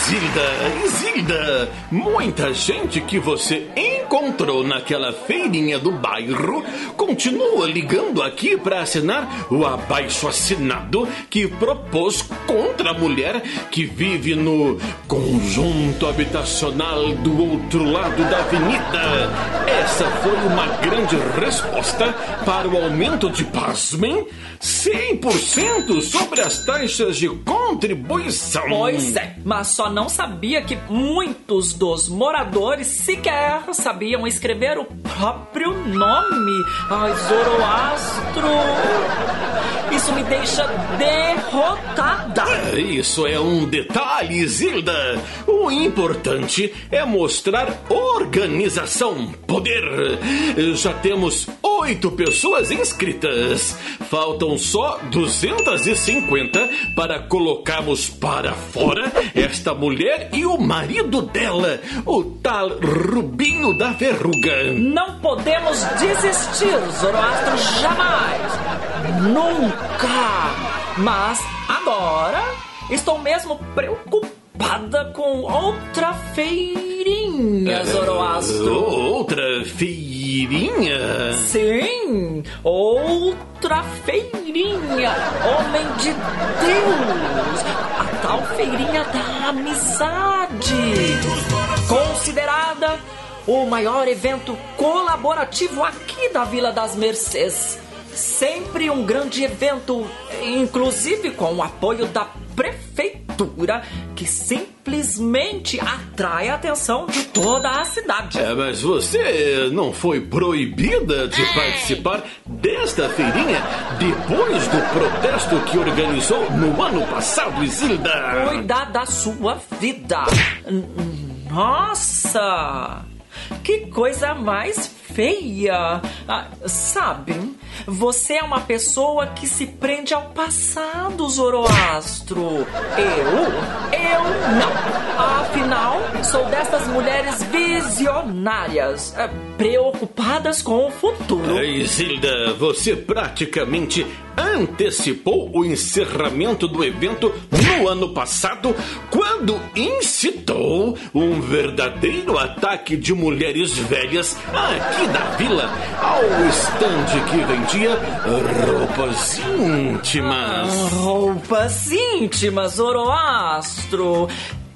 Isilda, Isilda, muita gente que você encontrou naquela feirinha do bairro continua ligando aqui para assinar o abaixo assinado que propôs contra a mulher que vive no conjunto habitacional do outro lado da avenida. Essa foi uma grande resposta para o aumento de, pasmem, 100% sobre as taxas de contribuição. Pois é, mas só não sabia que muitos dos moradores sequer sabiam escrever o próprio nome. Ai, Zoroastro! Isso me deixa derrotada. Isso é um detalhe, Zilda. O importante é mostrar organização, poder. Já temos oito pessoas inscritas. Faltam só 250 para colocarmos para fora esta mulher e o marido dela, o tal Rubinho da Verruga. Não podemos desistir, Zoroastro, jamais. Nunca. Mas agora estou mesmo preocupada com outra feirinha, Zoroastro. Outra feirinha? Sim, outra feirinha, homem de Deus, a tal feirinha da amizade, considerada o maior evento colaborativo aqui da Vila das Mercês. Sempre um grande evento, inclusive com o apoio da prefeitura, que simplesmente atrai a atenção de toda a cidade. É, mas você não foi proibida de participar desta feirinha depois do protesto que organizou no ano passado, Isilda? Cuidar da sua vida. Nossa! Que coisa mais feia! Ah, sabe, você é uma pessoa que se prende ao passado, Zoroastro. Eu? Eu não. Afinal, sou dessas mulheres visionárias, eh, preocupadas com o futuro. Isilda, você praticamente antecipou o encerramento do evento no ano passado, quando incitou um verdadeiro ataque de mulheres velhas aqui da vila ao estande que vendia roupas íntimas. Roupas íntimas, Zoroastro.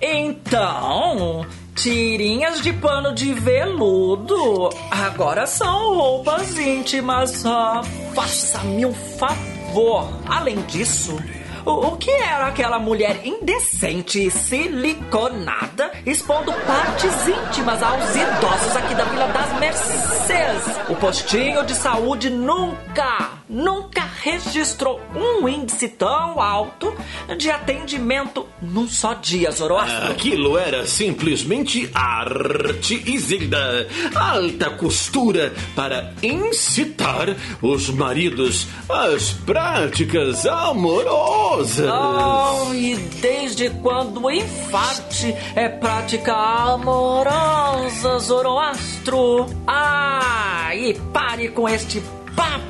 Então, tirinhas de pano de veludo agora são roupas íntimas. Ah, Faça-me um favor. Além disso. O, o que era aquela mulher indecente e siliconada expondo partes íntimas aos idosos aqui da Vila das Mercês? O postinho de saúde nunca, nunca registrou um índice tão alto de atendimento num só dia, Zoroastro. Aquilo era simplesmente arte, Isilda. Alta costura para incitar os maridos às práticas amorosas. Oh, e desde quando o infarte é prática amorosa, Zoroastro? Ah, e pare com este papo!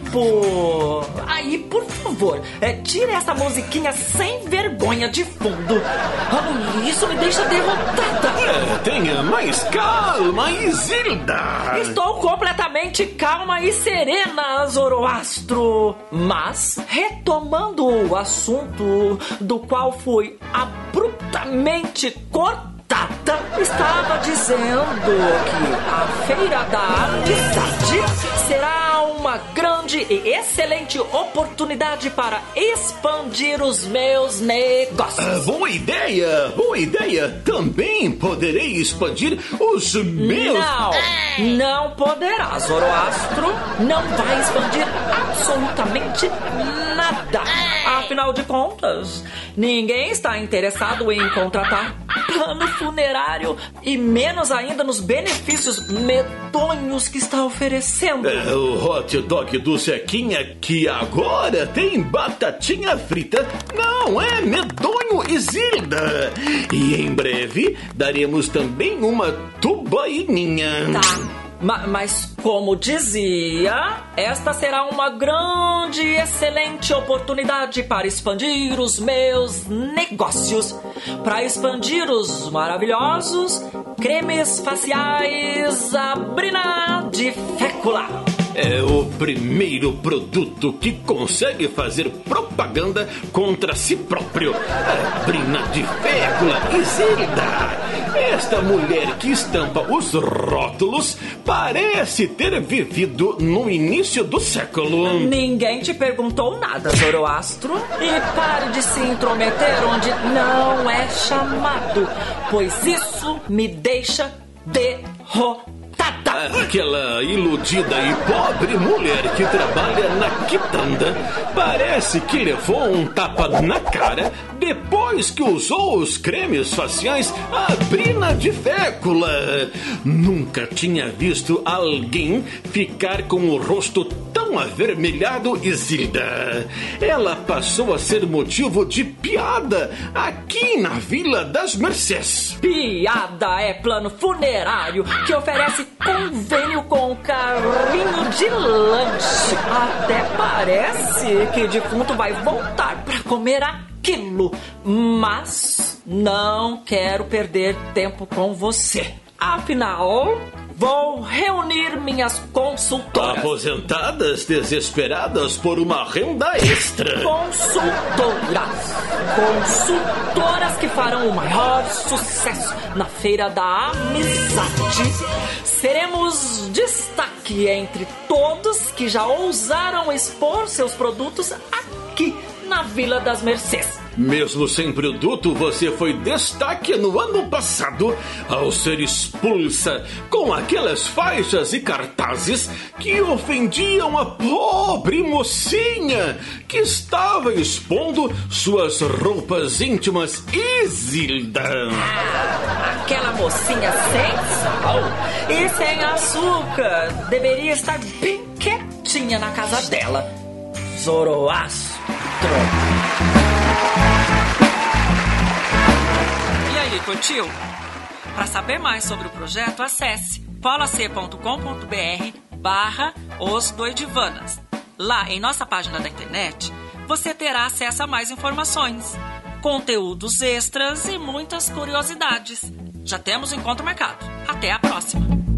Aí, por favor, é, tire essa musiquinha sem vergonha de fundo. Isso me deixa derrotada. É, tenha mais calma, Isilda. Estou completamente calma e serena, Zoroastro. Mas, retomando o assunto do qual fui abruptamente cortado Tata estava dizendo que a Feira da grande e excelente oportunidade para expandir os meus negócios. Ah, boa ideia, boa ideia. Também poderei expandir os meus. Não, não poderá, Zoroastro. Não vai expandir absolutamente nada. Afinal de contas, ninguém está interessado em contratar plano funerário e menos ainda nos benefícios medonhos que está oferecendo. É, o hot dog do Zequinha que agora tem batatinha frita não é medonho, Isilda. E em breve daremos também uma tubaininha. Tá. Ma mas, como dizia, esta será uma grande e excelente oportunidade para expandir os meus negócios. Para expandir os maravilhosos cremes faciais Brina de Fécula. É o primeiro produto que consegue fazer propaganda contra si próprio. A Brina de Fécula Isilda. Esta mulher que estampa os rótulos parece ter vivido no início do século. Ninguém te perguntou nada, Zoroastro. E pare de se intrometer onde não é chamado, pois isso me deixa derrotado. Aquela iludida e pobre mulher que trabalha na quitanda parece que levou um tapa na cara depois que usou os cremes faciais Abrina de Fécula. Nunca tinha visto alguém ficar com o rosto tão avermelhado, Isilda. Ela passou a ser motivo de piada aqui na Vila das Mercês. Piada é plano funerário que oferece convênio com o carrinho de lanche. Até parece que defunto vai voltar para comer aquilo. Mas não quero perder tempo com você. Afinal, Vou reunir minhas consultoras. Aposentadas desesperadas por uma renda extra. Consultoras. Consultoras que farão o maior sucesso na Feira da Amizade. Destaque entre todos que já ousaram expor seus produtos aqui na Vila das Mercês. Mesmo sem produto, você foi destaque no ano passado ao ser expulsa com aquelas faixas e cartazes que ofendiam a pobre mocinha que estava expondo suas roupas íntimas Isilda. Ah, aquela mocinha sem sal e sem açúcar deveria estar bem quietinha na casa dela. Zoroastro. Aí, curtiu? Para saber mais sobre o projeto, acesse polac.com.br barra Os Doidivanas. Lá em nossa página da internet, você terá acesso a mais informações, conteúdos extras e muitas curiosidades. Já temos encontro marcado. Até a próxima!